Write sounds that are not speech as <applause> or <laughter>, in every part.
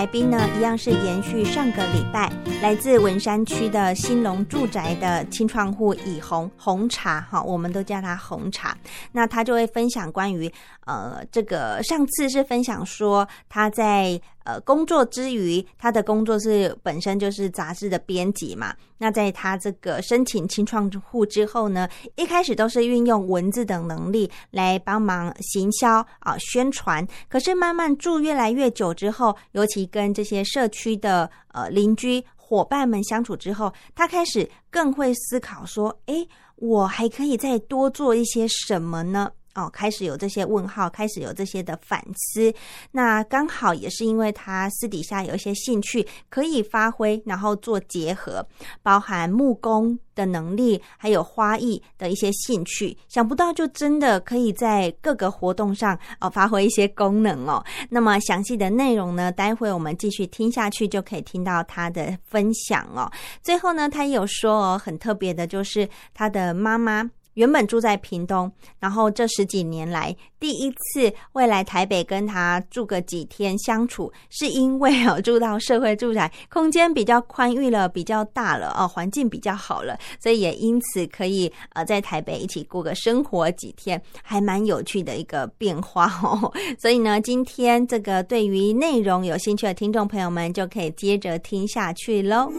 来宾呢，一样是延续上个礼拜来自文山区的兴隆住宅的清创户以红红茶哈，我们都叫他红茶。那他就会分享关于呃这个上次是分享说他在呃工作之余，他的工作是本身就是杂志的编辑嘛。那在他这个申请青创户之后呢，一开始都是运用文字等能力来帮忙行销啊宣传，可是慢慢住越来越久之后，尤其跟这些社区的呃邻居伙伴们相处之后，他开始更会思考说：诶，我还可以再多做一些什么呢？哦，开始有这些问号，开始有这些的反思。那刚好也是因为他私底下有一些兴趣可以发挥，然后做结合，包含木工的能力，还有花艺的一些兴趣。想不到就真的可以在各个活动上哦发挥一些功能哦。那么详细的内容呢，待会我们继续听下去就可以听到他的分享哦。最后呢，他也有说哦，很特别的就是他的妈妈。原本住在屏东，然后这十几年来第一次会来台北跟他住个几天相处，是因为哦住到社会住宅，空间比较宽裕了，比较大了哦，环境比较好了，所以也因此可以呃在台北一起过个生活几天，还蛮有趣的一个变化哦。所以呢，今天这个对于内容有兴趣的听众朋友们，就可以接着听下去喽。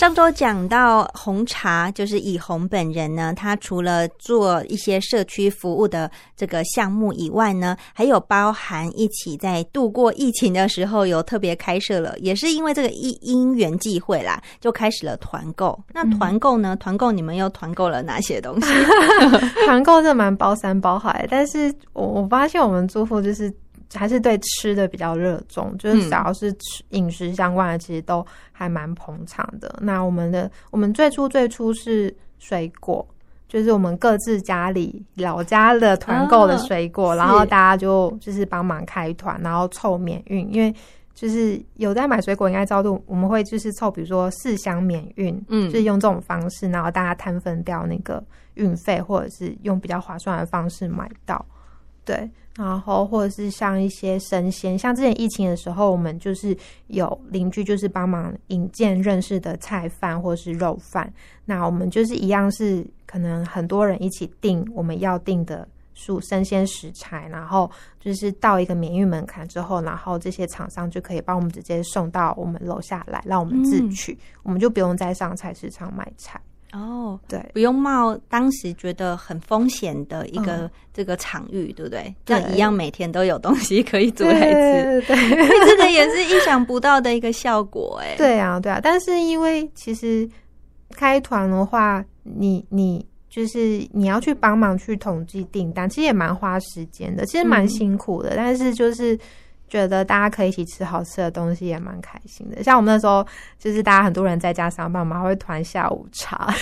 上周讲到红茶，就是以红本人呢，他除了做一些社区服务的这个项目以外呢，还有包含一起在度过疫情的时候，有特别开设了，也是因为这个因因缘际会啦，就开始了团购。那团购呢？团购你们又团购了哪些东西？<laughs> <laughs> 团购是蛮包山包海，但是我我发现我们住户就是。还是对吃的比较热衷，就是只要是吃饮食相关的，其实都还蛮捧场的。嗯、那我们的我们最初最初是水果，就是我们各自家里老家的团购的水果，哦、然后大家就就是帮忙开团，然后凑免运。因为就是有在买水果，应该知道，我们会就是凑，比如说四箱免运，嗯，就是用这种方式，然后大家摊分掉那个运费，或者是用比较划算的方式买到，对。然后，或者是像一些生鲜，像之前疫情的时候，我们就是有邻居就是帮忙引荐认识的菜贩或是肉贩。那我们就是一样是可能很多人一起订我们要订的蔬生鲜食材，然后就是到一个免运门槛之后，然后这些厂商就可以帮我们直接送到我们楼下来，让我们自取，我们就不用再上菜市场买菜。哦，对，不用冒当时觉得很风险的一个这个场域，嗯、对不对？这样一样每天都有东西可以煮来吃，对，这个也是意想不到的一个效果，哎，对啊，对啊。但是因为其实开团的话，你你就是你要去帮忙去统计订单，其实也蛮花时间的，其实蛮辛苦的，嗯、但是就是。觉得大家可以一起吃好吃的东西也蛮开心的，像我们那时候就是大家很多人在家上班嘛，会团下午茶，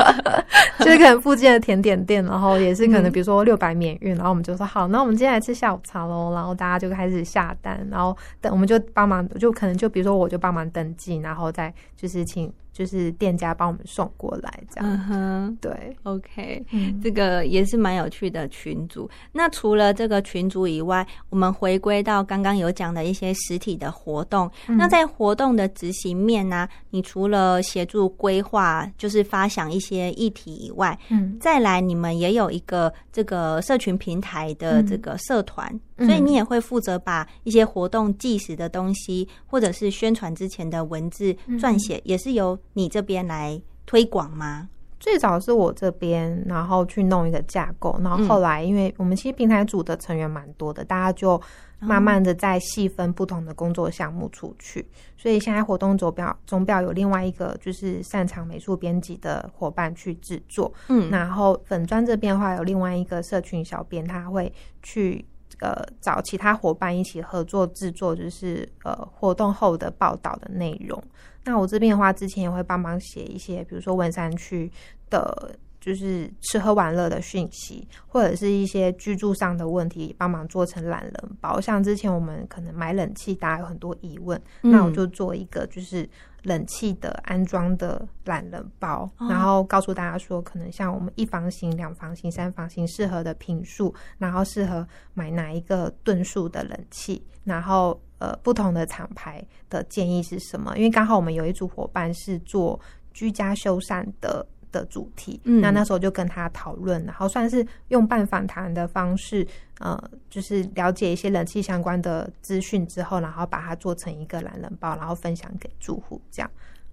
<laughs> 就是可能附近的甜点店，然后也是可能比如说六百免运，然后我们就说好，那我们今天来吃下午茶喽，然后大家就开始下单，然后等我们就帮忙，就可能就比如说我就帮忙登记，然后再就是请。就是店家帮我们送过来这样，嗯哼，对，OK，嗯，这个也是蛮有趣的群组。那除了这个群组以外，我们回归到刚刚有讲的一些实体的活动。嗯、那在活动的执行面呢、啊，你除了协助规划，就是发想一些议题以外，嗯，再来你们也有一个这个社群平台的这个社团。嗯。所以你也会负责把一些活动计时的东西，或者是宣传之前的文字撰写，也是由你这边来推广吗？最早是我这边，然后去弄一个架构，然后后来因为我们其实平台组的成员蛮多的，大家就慢慢的在细分不同的工作项目出去。所以现在活动总表总表有另外一个就是擅长美术编辑的伙伴去制作，嗯，然后粉砖这边的话有另外一个社群小编，他会去。呃，找其他伙伴一起合作制作，就是呃活动后的报道的内容。那我这边的话，之前也会帮忙写一些，比如说文山区的就是吃喝玩乐的讯息，或者是一些居住上的问题，帮忙做成懒人包。像之前我们可能买冷气，大家有很多疑问，嗯、那我就做一个就是冷气的安装的懒人包，哦、然后告诉大家说，可能像我们一房型、两房型、三房型适合的坪数，然后适合买哪一个吨数的冷气，然后呃不同的厂牌的建议是什么？因为刚好我们有一组伙伴是做居家修缮的。的主题，嗯、那那时候就跟他讨论，然后算是用半访谈的方式，呃，就是了解一些冷气相关的资讯之后，然后把它做成一个懒人包，然后分享给住户，这样。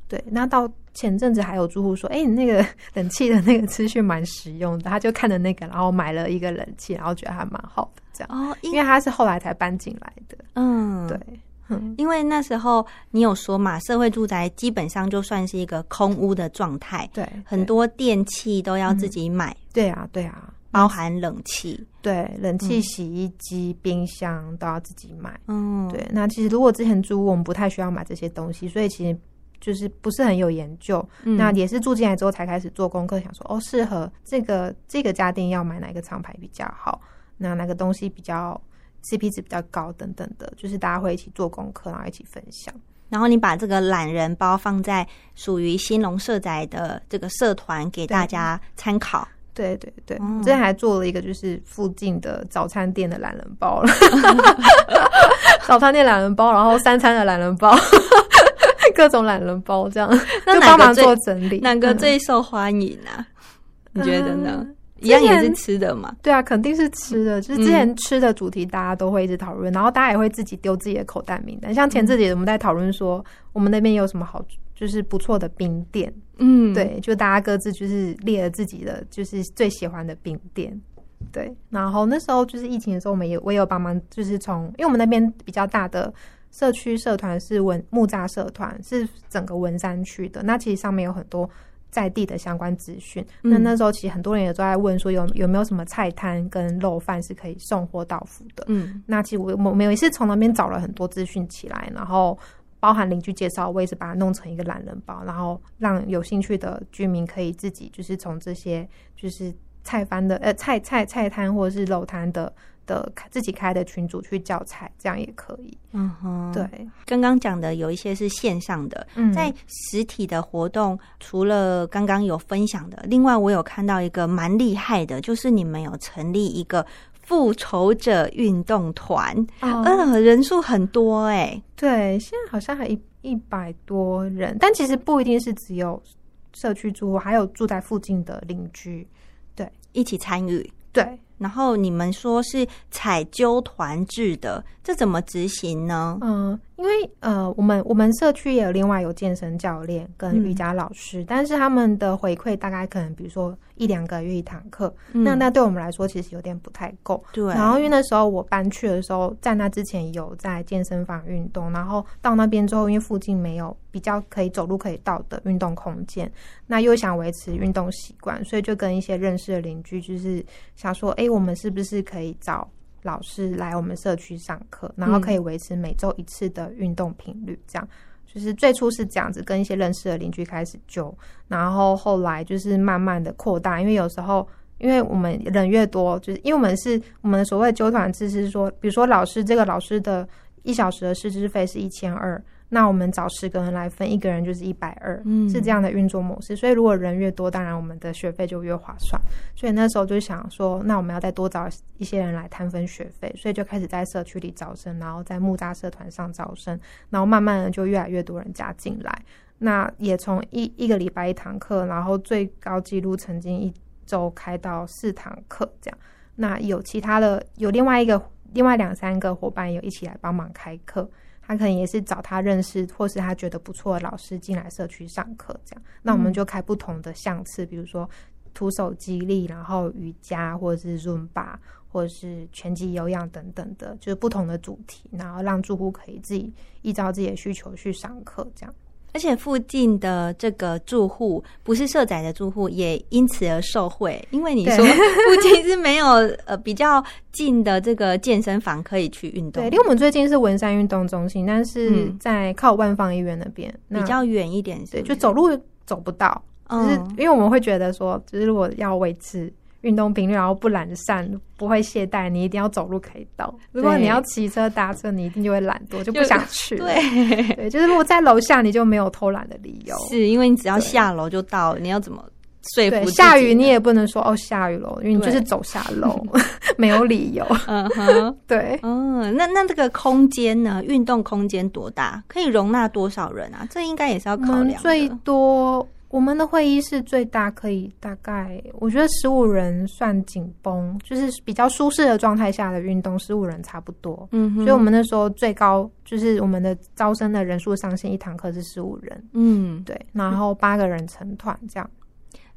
对，那到前阵子还有住户说，哎、欸，你那个 <laughs> 冷气的那个资讯蛮实用的，他就看了那个，然后买了一个冷气，然后觉得还蛮好的，这样。哦，因为他是后来才搬进来的，嗯，对。因为那时候你有说嘛，社会住宅基本上就算是一个空屋的状态，对，很多电器都要自己买，嗯、对啊，对啊，包含冷气，对，冷气、洗衣机、嗯、冰箱都要自己买，嗯，对。那其实如果之前租，我们不太需要买这些东西，所以其实就是不是很有研究。嗯、那也是住进来之后才开始做功课，想说哦，适合这个这个家电要买哪个厂牌比较好，那哪个东西比较。CP 值比较高，等等的，就是大家会一起做功课，然后一起分享。然后你把这个懒人包放在属于兴隆社宅的这个社团，给大家参考。对对对，我之前还做了一个，就是附近的早餐店的懒人包了，<laughs> 早餐店懒人包，然后三餐的懒人包，<laughs> 各种懒人包这样，就帮忙做整理。哪个最受欢迎啊？你觉得呢？一样也是吃的嘛？对啊，肯定是吃的。就是之前吃的主题，大家都会一直讨论，嗯、然后大家也会自己丢自己的口袋名单。像前自己我们在讨论说，我们那边有什么好，就是不错的冰店。嗯，对，就大家各自就是列了自己的，就是最喜欢的冰店。对，然后那时候就是疫情的时候，我们也我也有帮忙，就是从因为我们那边比较大的社区社团是文木栅社团，是整个文山区的。那其实上面有很多。在地的相关资讯，那那时候其实很多人也都在问说有有没有什么菜摊跟肉贩是可以送货到府的。嗯，那其实我我们也是从那边找了很多资讯起来，然后包含邻居介绍，我也是把它弄成一个懒人包，然后让有兴趣的居民可以自己就是从这些就是菜贩的呃菜菜菜摊或者是肉摊的。的自己开的群组去教材，这样也可以。嗯哼，对，刚刚讲的有一些是线上的，嗯、在实体的活动，除了刚刚有分享的，另外我有看到一个蛮厉害的，就是你们有成立一个复仇者运动团，嗯、呃，人数很多哎、欸，对，现在好像还一一百多人，但其实不一定是只有社区住户，还有住在附近的邻居，对，一起参与，对。然后你们说是采揪团制的，这怎么执行呢？嗯。因为呃，我们我们社区也有另外有健身教练跟瑜伽老师，嗯、但是他们的回馈大概可能比如说一两个月一堂课，嗯、那那对我们来说其实有点不太够。对。然后因为那时候我搬去的时候，在那之前有在健身房运动，然后到那边之后，因为附近没有比较可以走路可以到的运动空间，那又想维持运动习惯，所以就跟一些认识的邻居，就是想说，哎，我们是不是可以找。老师来我们社区上课，然后可以维持每周一次的运动频率，这样、嗯、就是最初是这样子，跟一些认识的邻居开始揪，然后后来就是慢慢的扩大，因为有时候因为我们人越多，就是因为我们是我们的所谓揪团制是说，比如说老师这个老师的一小时的师资费是一千二。那我们找十个人来分，一个人就是一百二，是这样的运作模式。所以如果人越多，当然我们的学费就越划算。所以那时候就想说，那我们要再多找一些人来摊分学费，所以就开始在社区里招生，然后在木栅社团上招生，然后慢慢的就越来越多人加进来。那也从一一个礼拜一堂课，然后最高纪录曾经一周开到四堂课这样。那有其他的，有另外一个另外两三个伙伴有一起来帮忙开课。他可能也是找他认识或是他觉得不错的老师进来社区上课，这样，那我们就开不同的项次，比如说徒手肌力，然后瑜伽，或者是 Zumba，或者是拳击有氧等等的，就是不同的主题，然后让住户可以自己依照自己的需求去上课，这样。而且附近的这个住户不是社宅的住户，也因此而受惠。因为你说附近是没有呃比较近的这个健身房可以去运动。对，离我们最近是文山运动中心，但是在靠万方医院那边，比较远一点是不是，对，就走路走不到。就是因为我们会觉得说，就是如果要维持运动频率，然后不懒散，不会懈怠，你一定要走路可以到。如果你要骑车搭车，你一定就会懒惰，<laughs> 就不想去。对对，就是如果在楼下，你就没有偷懒的理由。是因为你只要下楼就到，你要怎么？对，下雨你也不能说哦，下雨了，因为你就是走下楼，<laughs> 没有理由。嗯哼，<laughs> 对，嗯，那那这个空间呢？运动空间多大？可以容纳多少人啊？这应该也是要考量。最多我们的会议室最大可以大概，我觉得十五人算紧绷，就是比较舒适的状态下的运动，十五人差不多。嗯哼，所以我们那时候最高就是我们的招生的人数上限，一堂课是十五人。嗯，对，然后八个人成团这样。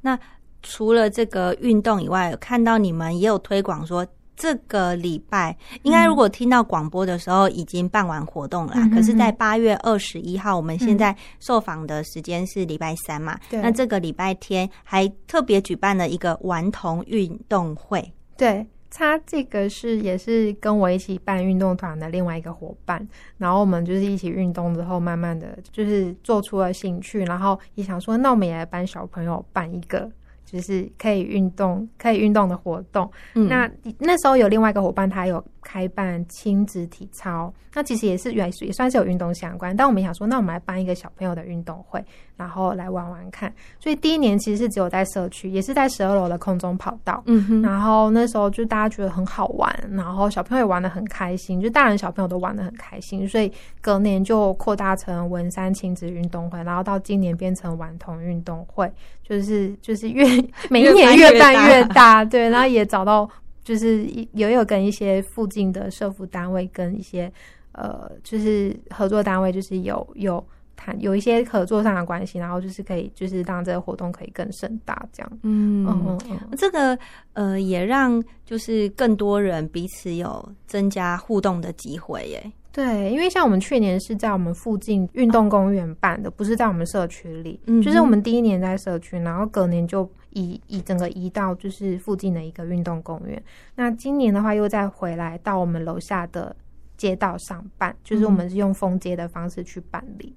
那除了这个运动以外，看到你们也有推广说，这个礼拜应该如果听到广播的时候已经办完活动了。嗯、可是，在八月二十一号，我们现在受访的时间是礼拜三嘛？对、嗯。那这个礼拜天还特别举办了一个顽童运动会。对。他这个是也是跟我一起办运动团的另外一个伙伴，然后我们就是一起运动之后，慢慢的就是做出了兴趣，然后也想说，那我们也来帮小朋友办一个。就是可以运动，可以运动的活动。嗯、那那时候有另外一个伙伴，他有开办亲子体操，那其实也是也也算是有运动相关。但我们想说，那我们来办一个小朋友的运动会，然后来玩玩看。所以第一年其实是只有在社区，也是在十二楼的空中跑道。嗯哼。然后那时候就大家觉得很好玩，然后小朋友也玩的很开心，就大人小朋友都玩的很开心。所以隔年就扩大成文山亲子运动会，然后到今年变成顽童运动会，就是就是越。<laughs> 每一年越办越大，对，然后也找到，就是也有跟一些附近的社服单位跟一些呃，就是合作单位，就是有有谈有一些合作上的关系，然后就是可以就是让这个活动可以更盛大，这样。嗯嗯嗯，这个呃也让就是更多人彼此有增加互动的机会耶。对，因为像我们去年是在我们附近运动公园办的，不是在我们社区里。嗯，就是我们第一年在社区，然后隔年就移移整个移到就是附近的一个运动公园。那今年的话，又再回来到我们楼下的街道上办，就是我们是用封街的方式去办理。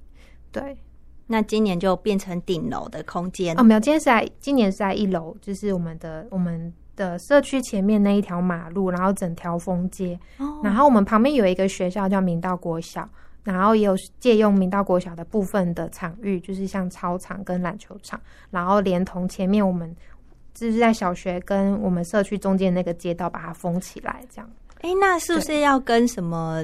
对，那今年就变成顶楼的空间哦，没有，今天是在今年是在一楼，就是我们的我们。的社区前面那一条马路，然后整条封街，哦、然后我们旁边有一个学校叫明道国小，然后也有借用明道国小的部分的场域，就是像操场跟篮球场，然后连同前面我们就是在小学跟我们社区中间那个街道把它封起来，这样。哎，那是不是要跟什么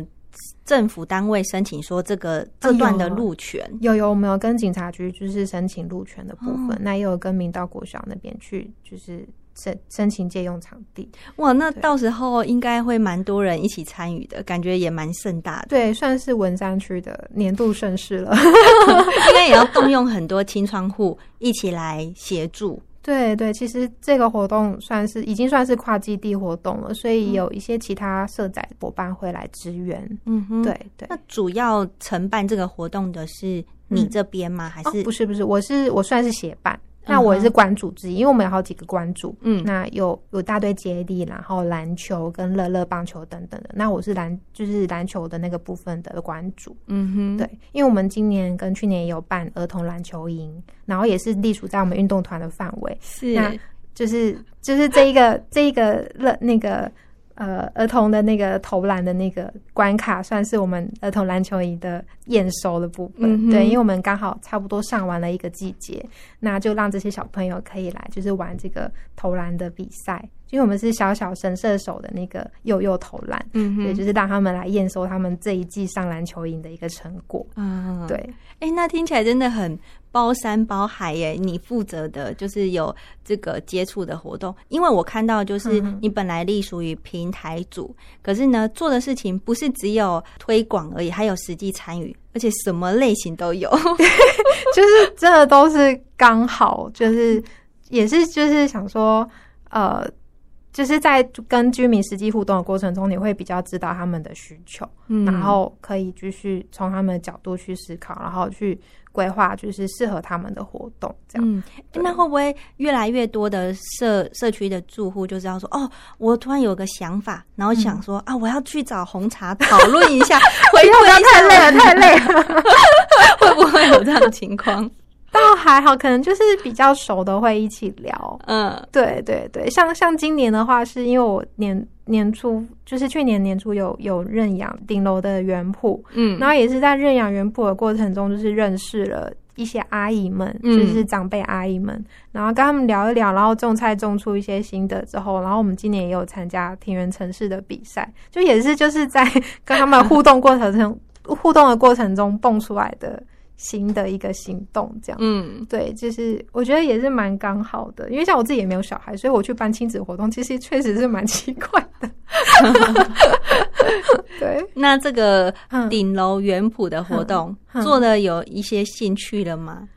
政府单位申请说这个这段的路权？有有，我们有跟警察局就是申请路权的部分，哦、那也有跟明道国小那边去就是。申申请借用场地，哇，那到时候应该会蛮多人一起参与的，感觉也蛮盛大的。对，算是文山区的年度盛事了，<laughs> <laughs> 应该也要动用很多清窗户一起来协助。对对，其实这个活动算是已经算是跨基地活动了，所以有一些其他社宅伙伴会来支援。嗯哼，对对。那主要承办这个活动的是你这边吗？嗯、还是、哦、不是不是，我是我算是协办。那我也是关主之一，因为我们有好几个关主，嗯，那有有大队接力，然后篮球跟乐乐棒球等等的。那我是篮，就是篮球的那个部分的关主，嗯哼，对，因为我们今年跟去年也有办儿童篮球营，然后也是隶属在我们运动团的范围，是，那就是就是这一个这一个乐那个。呃，儿童的那个投篮的那个关卡，算是我们儿童篮球营的验收的部分。嗯、对，因为我们刚好差不多上完了一个季节，那就让这些小朋友可以来，就是玩这个投篮的比赛。因为我们是小小神射手的那个幼幼投篮，嗯哼，对，就是让他们来验收他们这一季上篮球营的一个成果。嗯，对。哎、欸，那听起来真的很。包山包海耶，你负责的就是有这个接触的活动，因为我看到就是你本来隶属于平台组，嗯、可是呢做的事情不是只有推广而已，还有实际参与，而且什么类型都有，<laughs> 就是真的都是刚好，就是也是就是想说，呃，就是在跟居民实际互动的过程中，你会比较知道他们的需求，嗯、然后可以继续从他们的角度去思考，然后去。规划就是适合他们的活动，这样。嗯，那会不会越来越多的社社区的住户就知道说，哦，我突然有个想法，然后想说、嗯、啊，我要去找红茶讨论一下，<laughs> 回馈一下，太累了，太累了，<laughs> 会不会有这样的情况？倒还好，可能就是比较熟的会一起聊。嗯，对对对，像像今年的话，是因为我年年初就是去年年初有有认养顶楼的园圃，嗯，然后也是在认养园圃的过程中，就是认识了一些阿姨们，就是长辈阿姨们，嗯、然后跟他们聊一聊，然后种菜种出一些心得之后，然后我们今年也有参加田园城市的比赛，就也是就是在跟他们互动过程中，互动的过程中蹦出来的。新的一个行动，这样，嗯，对，就是我觉得也是蛮刚好的，因为像我自己也没有小孩，所以我去办亲子活动，其实确实是蛮奇怪的。<laughs> 对，那这个顶楼园圃的活动、嗯嗯、做的有一些兴趣了吗？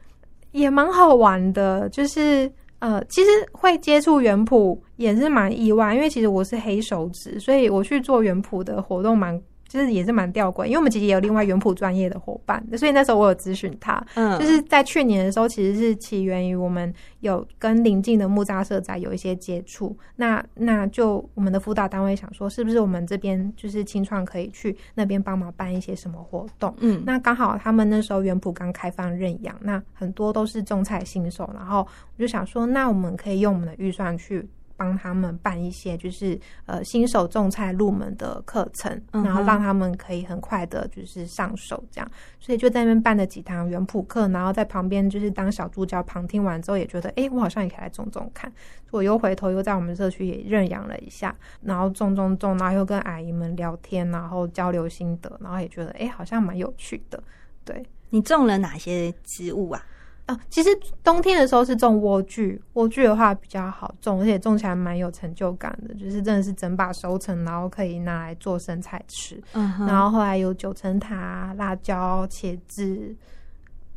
也蛮好玩的，就是呃，其实会接触园圃也是蛮意外，因为其实我是黑手指，所以我去做园圃的活动蛮。就是也是蛮吊诡，因为我们其实也有另外园圃专业的伙伴，所以那时候我有咨询他。嗯，就是在去年的时候，其实是起源于我们有跟邻近的木栅社宅有一些接触。那那就我们的辅导单位想说，是不是我们这边就是青创可以去那边帮忙办一些什么活动？嗯，那刚好他们那时候园圃刚开放认养，那很多都是种菜新手，然后我就想说，那我们可以用我们的预算去。帮他们办一些就是呃新手种菜入门的课程，然后让他们可以很快的就是上手这样，所以就在那边办了几堂园圃课，然后在旁边就是当小助教旁听完之后，也觉得哎，我好像也可以来种种看，我又回头又在我们社区也认养了一下，然后种种种，然后又跟阿姨们聊天，然后交流心得，然后也觉得哎，好像蛮有趣的。对，你种了哪些植物啊？啊，其实冬天的时候是种莴苣，莴苣的话比较好种，而且种起来蛮有成就感的，就是真的是整把收成，然后可以拿来做生菜吃。嗯，然后后来有九层塔、辣椒、茄子，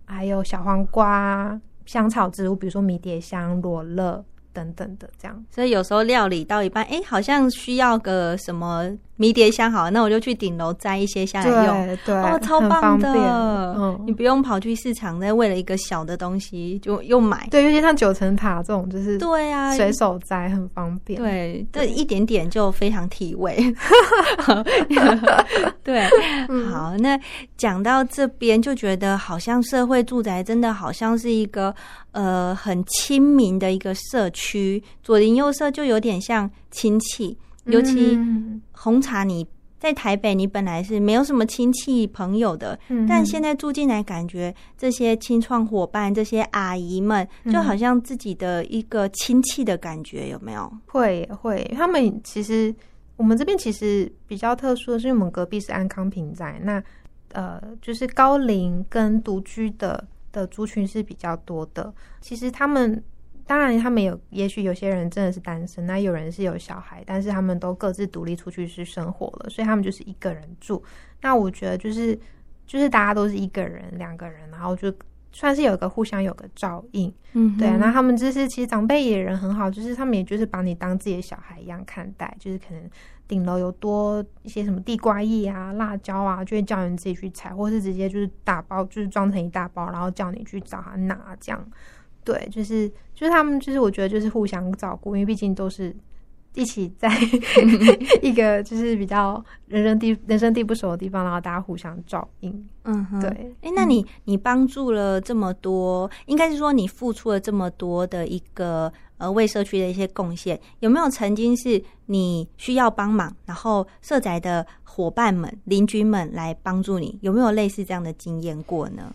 还有小黄瓜、香草植物，比如说迷迭香、罗勒等等的这样。所以有时候料理到一半，哎，好像需要个什么。迷迭香好，那我就去顶楼摘一些下来用，对，对哦，超棒的，嗯，你不用跑去市场再为了一个小的东西就又买，对，尤其像九层塔这种，就是对啊，随手摘很方便，对，这一点点就非常提味，<laughs> 对，好，那讲到这边就觉得好像社会住宅真的好像是一个呃很亲民的一个社区，左邻右舍就有点像亲戚。尤其红茶，你在台北，你本来是没有什么亲戚朋友的，嗯、但现在住进来，感觉这些青创伙伴、这些阿姨们，就好像自己的一个亲戚的感觉，有没有？会会，他们其实我们这边其实比较特殊的是，因为我们隔壁是安康平宅，那呃，就是高龄跟独居的的族群是比较多的。其实他们。当然，他们有，也许有些人真的是单身，那有人是有小孩，但是他们都各自独立出去去生活了，所以他们就是一个人住。那我觉得就是，就是大家都是一个人、两个人，然后就算是有一个互相有个照应，嗯哼，对。那他们就是其实长辈也人很好，就是他们也就是把你当自己的小孩一样看待，就是可能顶楼有多一些什么地瓜叶啊、辣椒啊，就会叫你自己去采，或是直接就是打包，就是装成一大包，然后叫你去找他拿这样。对，就是就是他们，就是我觉得就是互相照顾，因为毕竟都是一起在 <laughs> 一个就是比较人生地人生地不熟的地方，然后大家互相照应。嗯哼，对。哎，那你你帮助了这么多，应该是说你付出了这么多的一个呃为社区的一些贡献，有没有曾经是你需要帮忙，然后社宅的伙伴们、邻居们来帮助你？有没有类似这样的经验过呢？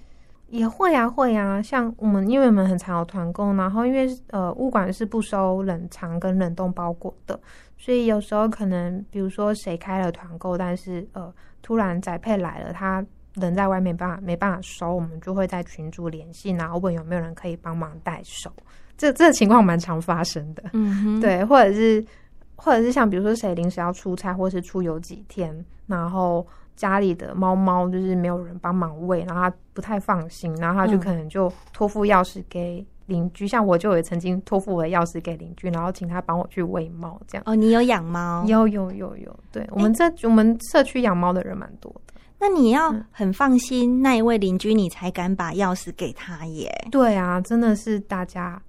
也会啊，会啊，像我们，因为我们很常有团购，然后因为呃物管是不收冷藏跟冷冻包裹的，所以有时候可能比如说谁开了团购，但是呃突然宅配来了，他人在外面办法没办法收，我们就会在群组联系，然后问有没有人可以帮忙代收。这这个情况蛮常发生的，嗯哼，对，或者是或者是像比如说谁临时要出差，或是出游几天，然后。家里的猫猫就是没有人帮忙喂，然后他不太放心，然后他就可能就托付钥匙给邻居。嗯、像我就也曾经托付我的钥匙给邻居，然后请他帮我去喂猫，这样。哦，你有养猫？有有有有。对，我们这、欸、我们社区养猫的人蛮多的。那你要很放心、嗯、那一位邻居，你才敢把钥匙给他耶。对啊，真的是大家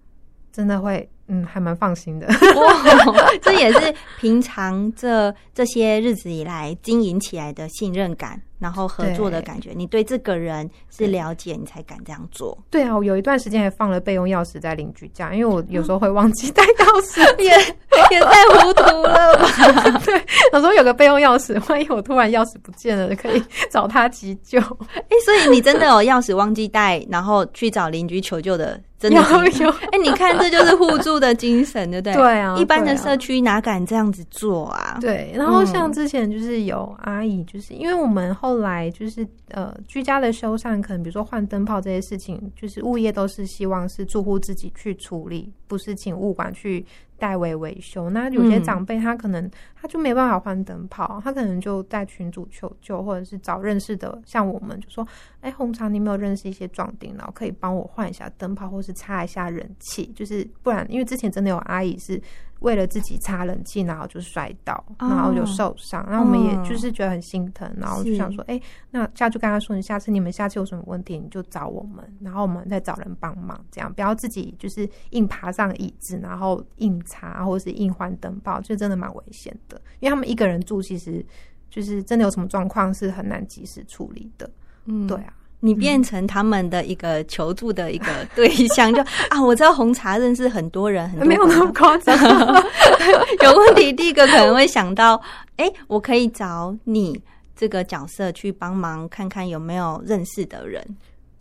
真的会，嗯，还蛮放心的。哇，<laughs> 这也是平常这这些日子以来经营起来的信任感。然后合作的感觉，对你对这个人是了解，你才敢这样做。对啊，我有一段时间还放了备用钥匙在邻居家，因为我有时候会忘记带钥匙，<laughs> 也也太糊涂了吧？<laughs> 对，有时候有个备用钥匙，万一我突然钥匙不见了，可以找他急救。哎，所以你真的有钥匙忘记带，然后去找邻居求救的？真的有有哎，你看这就是互助的精神，对不对？对啊，一般的社区哪敢这样子做啊？对，然后像之前就是有阿姨，就是因为我们后来就是呃居家的修缮，可能比如说换灯泡这些事情，就是物业都是希望是住户自己去处理，不是请物管去。代为维修，那有些长辈他可能他就没办法换灯泡，他可能就在群组求救，或者是找认识的，像我们就说，哎，红茶，你没有认识一些壮丁，然后可以帮我换一下灯泡，或是擦一下人气，就是不然，因为之前真的有阿姨是。为了自己擦冷气，然后就摔倒，然后就受伤。然后我们也就是觉得很心疼，然后就想说，哎，那下就跟他说，你下次你们下次有什么问题，你就找我们，然后我们再找人帮忙，这样不要自己就是硬爬上椅子，然后硬擦或者是硬换灯泡，就真的蛮危险的。因为他们一个人住，其实就是真的有什么状况是很难及时处理的。嗯，对啊。你变成他们的一个求助的一个对象，就 <laughs> 啊，我知道红茶认识很多人，很多没有那么夸张。<laughs> 有问题，第一个可能会想到，哎、欸，我可以找你这个角色去帮忙，看看有没有认识的人。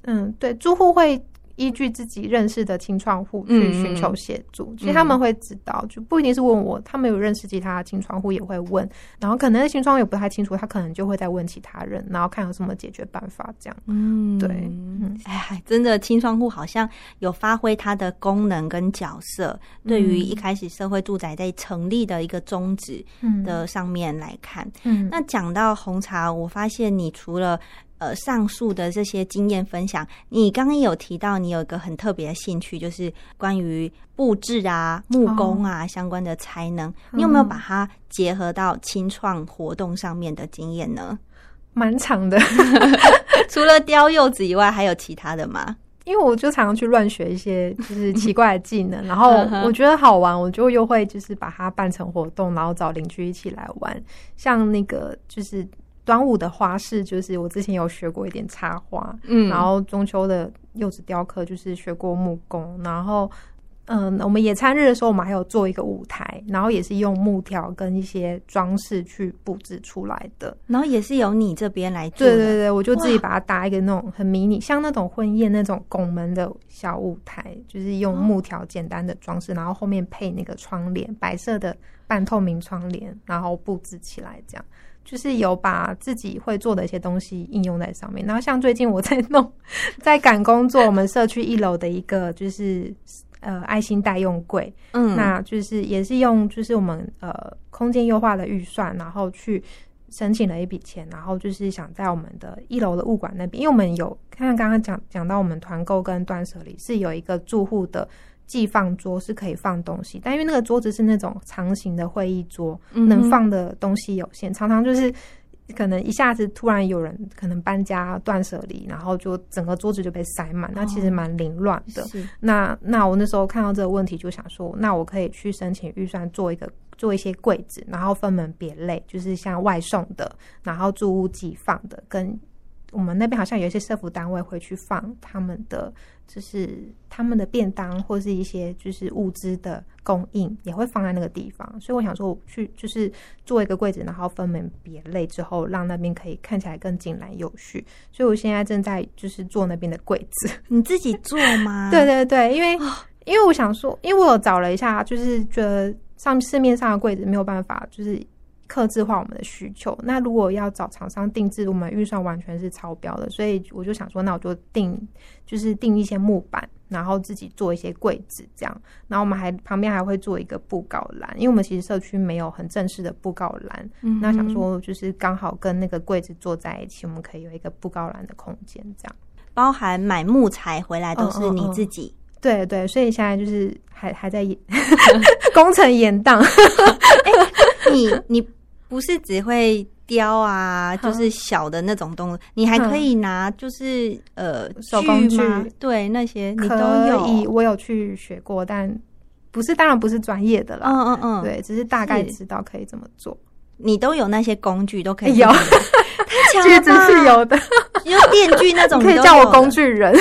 嗯，对，住户会。依据自己认识的青创户去寻求协助，嗯、其实他们会知道，就不一定是问我，他们有认识其他的青创户也会问，然后可能青创户也不太清楚，他可能就会再问其他人，然后看有什么解决办法这样。嗯，对，嗯，哎，真的青创户好像有发挥它的功能跟角色，对于一开始社会住宅在成立的一个宗旨的上面来看，嗯，那讲到红茶，我发现你除了呃，上述的这些经验分享，你刚刚有提到你有一个很特别的兴趣，就是关于布置啊、木工啊、哦、相关的才能。你有没有把它结合到清创活动上面的经验呢？蛮长的 <laughs> <laughs> 除了雕柚子以外，还有其他的吗？因为我就常常去乱学一些就是奇 <laughs> 怪的技能，然后我觉得好玩，我就又会就是把它办成活动，然后找邻居一起来玩，像那个就是。端午的花式就是我之前有学过一点插花，嗯，然后中秋的柚子雕刻就是学过木工，然后嗯，我们野餐日的时候我们还有做一个舞台，然后也是用木条跟一些装饰去布置出来的，然后也是由你这边来做，对对对，我就自己把它搭一个那种很迷你，像那种婚宴那种拱门的小舞台，就是用木条简单的装饰，然后后面配那个窗帘，白色的半透明窗帘，然后布置起来这样。就是有把自己会做的一些东西应用在上面，然后像最近我在弄，<laughs> 在赶工作我们社区一楼的一个就是呃爱心代用柜，嗯，那就是也是用就是我们呃空间优化的预算，然后去申请了一笔钱，然后就是想在我们的一楼的物管那边，因为我们有看看刚刚讲讲到我们团购跟断舍离是有一个住户的。寄放桌是可以放东西，但因为那个桌子是那种长形的会议桌，嗯、能放的东西有限，常常就是可能一下子突然有人可能搬家断舍离，然后就整个桌子就被塞满，那其实蛮凌乱的。哦、那那我那时候看到这个问题，就想说，那我可以去申请预算做一个做一些柜子，然后分门别类，就是像外送的，然后住屋寄放的，跟我们那边好像有一些社服单位会去放他们的。就是他们的便当或是一些就是物资的供应也会放在那个地方，所以我想说，我去就是做一个柜子，然后分门别类之后，让那边可以看起来更井然有序。所以我现在正在就是做那边的柜子。你自己做吗？<laughs> 对对对，因为因为我想说，因为我有找了一下，就是觉得上市面上的柜子没有办法，就是。客制化我们的需求，那如果要找厂商定制，我们预算完全是超标的，所以我就想说，那我就定，就是定一些木板，然后自己做一些柜子这样，然后我们还旁边还会做一个布告栏，因为我们其实社区没有很正式的布告栏，嗯、那想说就是刚好跟那个柜子坐在一起，我们可以有一个布告栏的空间，这样，包含买木材回来都是你自己，嗯嗯嗯对对，所以现在就是还还在工程延宕，你你。不是只会雕啊，就是小的那种东西，你还可以拿就是呃手工具，对那些你都有。我有去学过，但不是，当然不是专业的啦。嗯嗯嗯，对，只是大概知道可以怎么做。你都有那些工具都可以有，确 <laughs> 实是有的，用电锯那种，可以叫我工具人。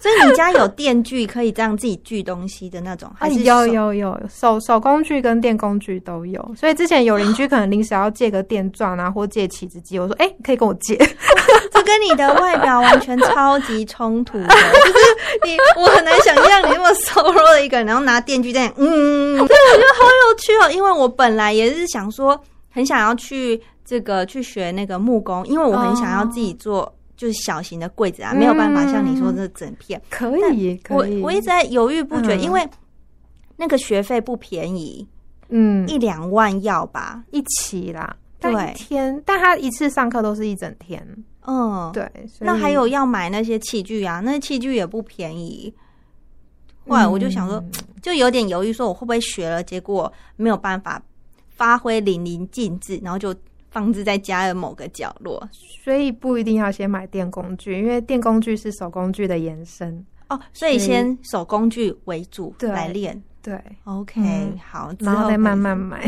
所以你家有电锯可以这样自己锯东西的那种，还是有有有手手工具跟电工具都有。所以之前有邻居可能临时要借个电钻啊，或借起子机，我说哎、欸，可以跟我借。<laughs> 这跟你的外表完全超级冲突的，就是你我很难想象你那么瘦弱的一个人，然后拿电锯在嗯，对，我觉得好有趣哦。因为我本来也是想说，很想要去这个去学那个木工，因为我很想要自己做。哦就是小型的柜子啊，没有办法像你说这整片。可以，可以。我我一直在犹豫不决，因为那个学费不便宜，嗯，一两万要吧，一起啦。对，天，但他一次上课都是一整天。嗯，对。那还有要买那些器具啊，那些器具也不便宜。后来我就想说，就有点犹豫，说我会不会学了，结果没有办法发挥淋漓尽致，然后就。放置在家的某个角落，所以不一定要先买电工具，因为电工具是手工具的延伸哦。所以先手工具为主来练，对，OK，嗯，好，然后再慢慢买。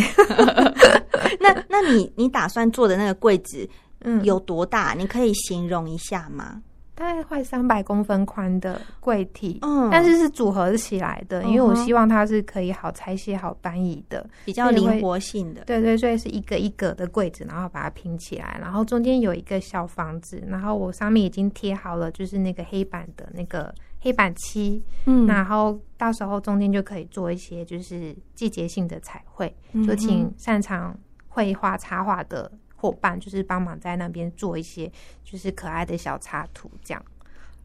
<laughs> 那那你你打算做的那个柜子，嗯，有多大？你可以形容一下吗？大概快三百公分宽的柜体，嗯，但是是组合起来的，因为我希望它是可以好拆卸、好搬移的，比较灵活性的。对对，所以是一个一个的柜子，然后把它拼起来，然后中间有一个小房子，然后我上面已经贴好了，就是那个黑板的那个黑板漆，嗯，然后到时候中间就可以做一些就是季节性的彩绘，就请擅长绘画插画的。伙伴就是帮忙在那边做一些就是可爱的小插图，这样。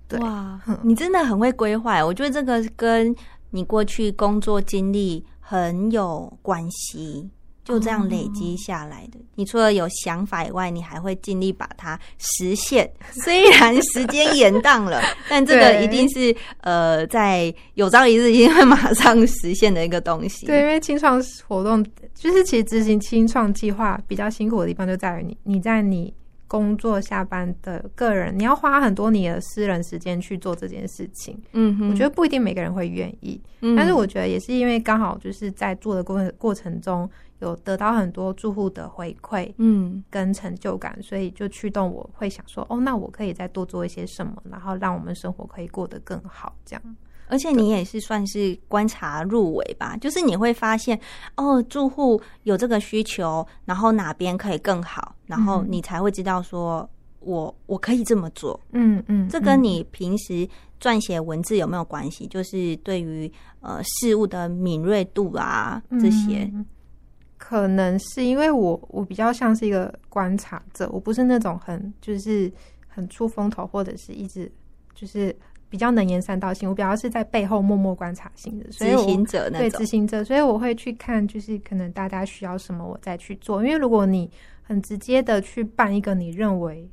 对，哇，你真的很会规划。我觉得这个跟你过去工作经历很有关系。就这样累积下来的。你除了有想法以外，你还会尽力把它实现。虽然时间延宕了，<laughs> 但这个一定是呃，在有朝一日一定会马上实现的一个东西。对，因为清创活动就是其实执行清创计划比较辛苦的地方就在于你，你在你。工作下班的个人，你要花很多你的私人时间去做这件事情。嗯哼，我觉得不一定每个人会愿意。嗯，但是我觉得也是因为刚好就是在做的过过程中，有得到很多住户的回馈，嗯，跟成就感，所以就驱动我会想说，哦，那我可以再多做一些什么，然后让我们生活可以过得更好，这样。而且你也是算是观察入围吧，就是你会发现哦，住户有这个需求，然后哪边可以更好，然后你才会知道说我我可以这么做。嗯嗯，这跟你平时撰写文字有没有关系？就是对于呃事物的敏锐度啊这些，可能是因为我我比较像是一个观察者，我不是那种很就是很出风头或者是一直就是。比较能言善道型，我比较是在背后默默观察型的，所以执行者那。对执行者，所以我会去看，就是可能大家需要什么，我再去做。因为如果你很直接的去办一个你认为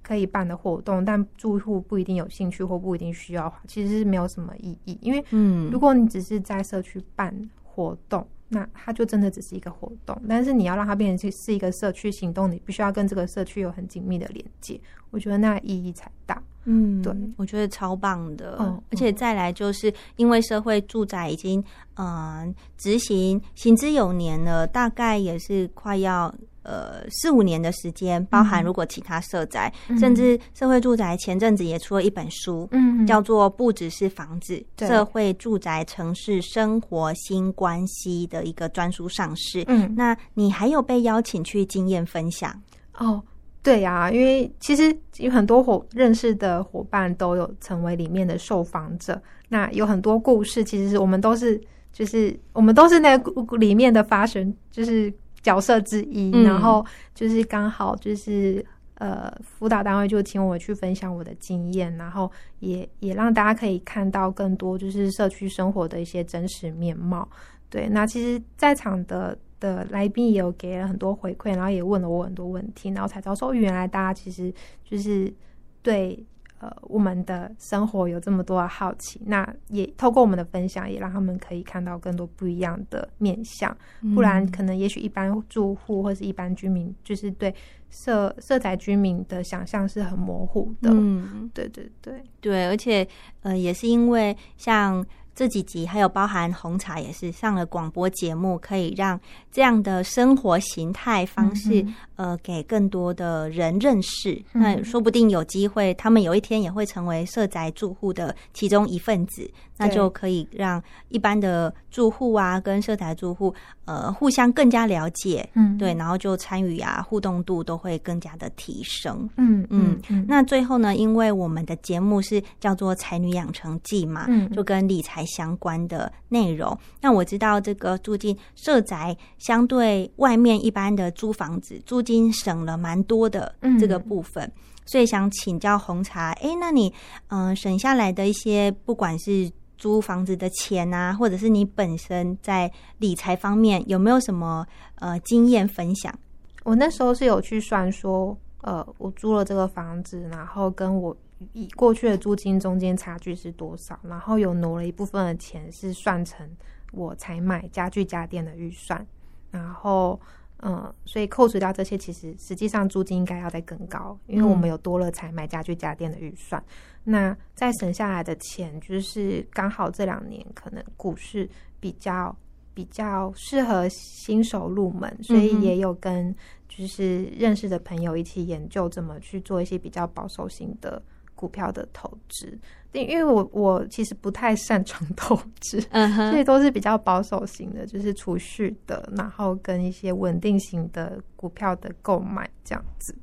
可以办的活动，但住户不一定有兴趣或不一定需要，其实是没有什么意义。因为，嗯，如果你只是在社区办活动，那它就真的只是一个活动。但是你要让它变成是一个社区行动，你必须要跟这个社区有很紧密的连接。我觉得那意义才大。嗯，对，我觉得超棒的。嗯，而且再来就是因为社会住宅已经嗯执行行之有年了，大概也是快要呃四五年的时间。包含如果其他社宅，嗯、甚至社会住宅前阵子也出了一本书，嗯，叫做《不只是房子：社会住宅城市生活新关系》的一个专书上市。嗯，那你还有被邀请去经验分享哦。对呀、啊，因为其实有很多伙认识的伙伴都有成为里面的受访者，那有很多故事，其实是我们都是就是我们都是那个里面的发生就是角色之一，嗯、然后就是刚好就是呃辅导单位就请我去分享我的经验，然后也也让大家可以看到更多就是社区生活的一些真实面貌。对，那其实在场的。的来宾也有给了很多回馈，然后也问了我很多问题，然后才知道说，原来大家其实就是对呃我们的生活有这么多的好奇，那也透过我们的分享，也让他们可以看到更多不一样的面相。不然，可能也许一般住户或是一般居民，就是对社社宅居民的想象是很模糊的。嗯，对对对对，而且呃，也是因为像。这几集还有包含红茶也是上了广播节目，可以让这样的生活形态方式，嗯、呃，给更多的人认识。嗯、那说不定有机会，他们有一天也会成为社宅住户的其中一份子，那就可以让一般的住户啊跟社宅住户呃互相更加了解。嗯，对，然后就参与啊互动度都会更加的提升。嗯嗯，嗯。那最后呢，因为我们的节目是叫做《才女养成记》嘛，嗯，就跟理财。相关的内容，那我知道这个住进社宅，相对外面一般的租房子，租金省了蛮多的这个部分，嗯、所以想请教红茶，哎、欸，那你嗯、呃、省下来的一些，不管是租房子的钱啊，或者是你本身在理财方面有没有什么呃经验分享？我那时候是有去算说，呃，我租了这个房子，然后跟我。以过去的租金中间差距是多少？然后有挪了一部分的钱是算成我才买家具家电的预算，然后嗯，所以扣除掉这些，其实实际上租金应该要再更高，因为我们有多了才买家具家电的预算。那再省下来的钱，就是刚好这两年可能股市比较比较适合新手入门，所以也有跟就是认识的朋友一起研究怎么去做一些比较保守型的。股票的投资，因因为我我其实不太擅长投资，所以都是比较保守型的，就是储蓄的，然后跟一些稳定型的股票的购买这样子，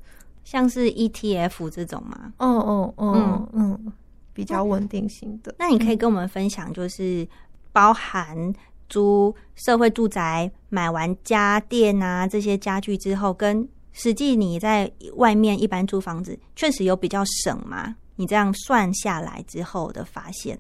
像是 ETF 这种吗？哦哦哦，嗯，比较稳定型的。那你可以跟我们分享，就是包含租社会住宅、买完家电啊这些家具之后，跟实际你在外面一般租房子，确实有比较省吗？你这样算下来之后的发现，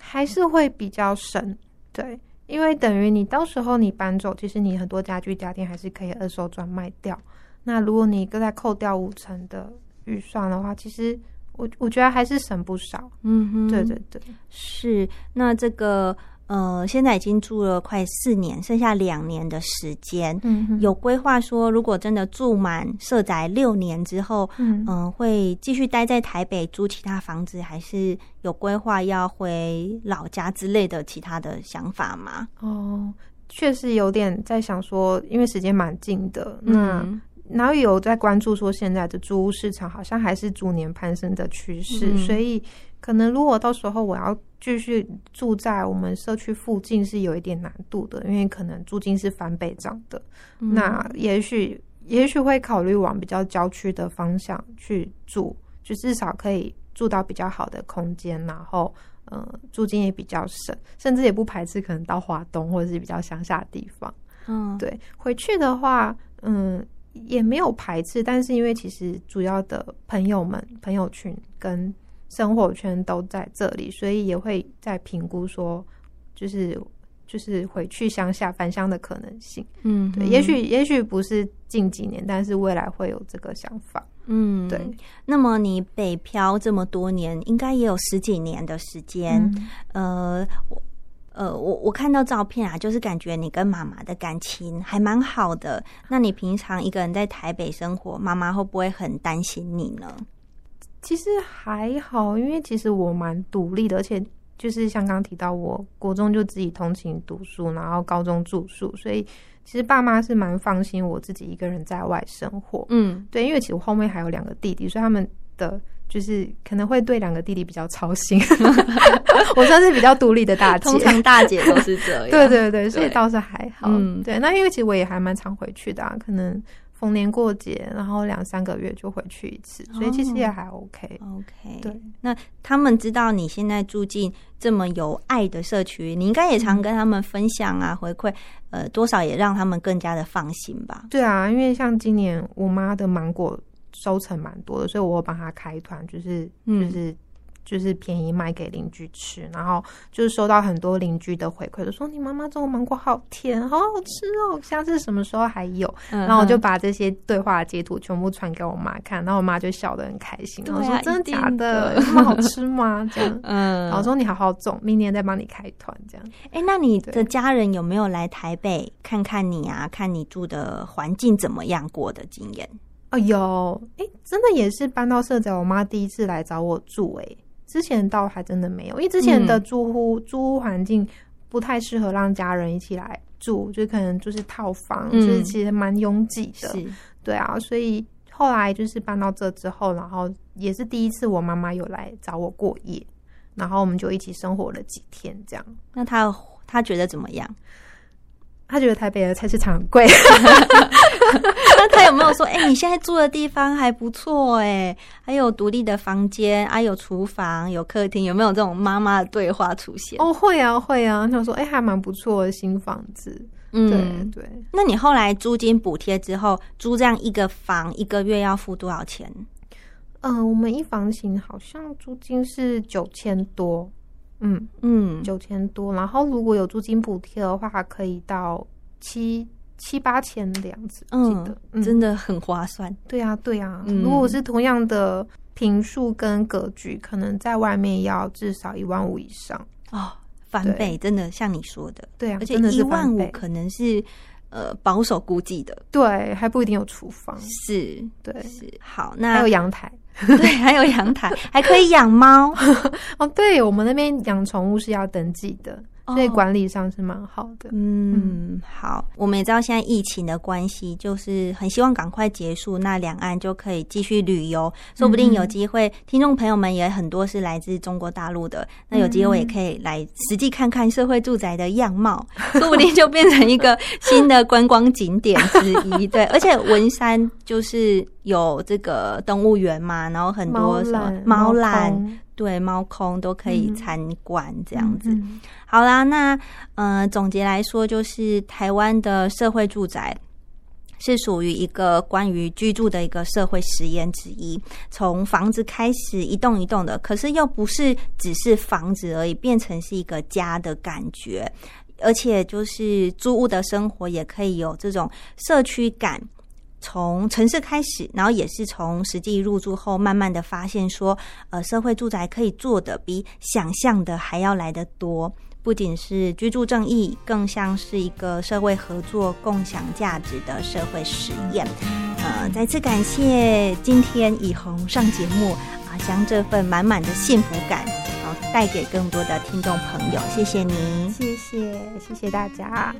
还是会比较省，对，因为等于你到时候你搬走，其实你很多家具家电还是可以二手转卖掉。那如果你再扣掉五成的预算的话，其实我我觉得还是省不少。嗯哼，对对对，是。那这个。呃，现在已经住了快四年，剩下两年的时间。嗯，有规划说，如果真的住满社宅六年之后，嗯、呃，会继续待在台北租其他房子，还是有规划要回老家之类的其他的想法吗？哦，确实有点在想说，因为时间蛮近的，那、嗯、然后有在关注说，现在的租屋市场好像还是逐年攀升的趋势，嗯、所以可能如果到时候我要。继续住在我们社区附近是有一点难度的，因为可能租金是翻倍涨的。嗯、那也许也许会考虑往比较郊区的方向去住，就至少可以住到比较好的空间，然后嗯、呃，租金也比较省，甚至也不排斥可能到华东或者是比较乡下的地方。嗯，对，回去的话，嗯，也没有排斥，但是因为其实主要的朋友们、朋友群跟。生活圈都在这里，所以也会在评估说，就是就是回去乡下返乡的可能性。嗯，对，也许也许不是近几年，但是未来会有这个想法。嗯，对。那么你北漂这么多年，应该也有十几年的时间。嗯、呃，我呃，我我看到照片啊，就是感觉你跟妈妈的感情还蛮好的。那你平常一个人在台北生活，妈妈会不会很担心你呢？其实还好，因为其实我蛮独立的，而且就是像刚刚提到，我国中就自己通勤读书，然后高中住宿，所以其实爸妈是蛮放心我自己一个人在外生活。嗯，对，因为其实我后面还有两个弟弟，所以他们的就是可能会对两个弟弟比较操心。<laughs> 我算是比较独立的大姐，通常大姐都是这样。<laughs> 对对对，所以倒是还好。嗯，对，那因为其实我也还蛮常回去的啊，可能。逢年过节，然后两三个月就回去一次，所以其实也还 OK。Oh, OK，对。那他们知道你现在住进这么有爱的社区，你应该也常跟他们分享啊，回馈，呃，多少也让他们更加的放心吧。对啊，因为像今年我妈的芒果收成蛮多的，所以我会帮她开团，就是就是就是便宜卖给邻居吃，然后就是收到很多邻居的回馈，就说你妈妈种的芒果好甜，好好吃哦，下次什么时候还有？嗯、然后我就把这些对话的截图全部传给我妈看，然后我妈就笑得很开心，然后说、啊、真的假的？这么好吃吗？这样，<laughs> 嗯，然后说你好好种，明年再帮你开团这样。哎、欸，那你的家人有没有来台北看看你啊？看你住的环境怎么样过的经验？哦，有，哎、欸，真的也是搬到社宅，我妈第一次来找我住、欸，哎。之前倒还真的没有，因为之前的租屋、嗯、租屋环境不太适合让家人一起来住，就可能就是套房，嗯、就是其实蛮拥挤的。对啊，所以后来就是搬到这之后，然后也是第一次我妈妈有来找我过夜，然后我们就一起生活了几天，这样。那他他觉得怎么样？他觉得台北的菜市场很贵，<laughs> 那 <laughs> 他有没有说，哎、欸，你现在住的地方还不错，哎，还有独立的房间，啊有厨房，有客厅，有没有这种妈妈的对话出现？哦，会啊，会啊。他说，哎、欸，还蛮不错的新房子。嗯，对对。那你后来租金补贴之后，租这样一个房，一个月要付多少钱？嗯、呃，我们一房型好像租金是九千多。嗯嗯，九千多，然后如果有租金补贴的话，可以到七七八千的样子。嗯，嗯真的很划算。对呀、啊，对呀、啊。嗯、如果是同样的平数跟格局，可能在外面要至少一万五以上哦，翻倍，真的像你说的。对啊，而且一万五可能是呃保守估计的。对，还不一定有厨房。是，对，是。好，那还有阳台。<laughs> 对，还有阳台，还可以养猫 <laughs> 哦。对，我们那边养宠物是要登记的。所以管理上是蛮好的。嗯，嗯，好，我们也知道现在疫情的关系，就是很希望赶快结束，那两岸就可以继续旅游。说不定有机会，嗯、听众朋友们也很多是来自中国大陆的，那有机会也可以来实际看看社会住宅的样貌，嗯、<laughs> 说不定就变成一个新的观光景点之一。对，而且文山就是有这个动物园嘛，然后很多什么猫缆。对，猫空都可以参观这样子。嗯嗯、好啦，那呃，总结来说，就是台湾的社会住宅是属于一个关于居住的一个社会实验之一。从房子开始一栋一栋的，可是又不是只是房子而已，变成是一个家的感觉。而且就是租屋的生活也可以有这种社区感。从城市开始，然后也是从实际入住后，慢慢的发现说，呃，社会住宅可以做的比想象的还要来得多，不仅是居住正义，更像是一个社会合作、共享价值的社会实验。呃，再次感谢今天以红上节目啊，将这份满满的幸福感，然后带给更多的听众朋友。谢谢您，谢谢，谢谢大家。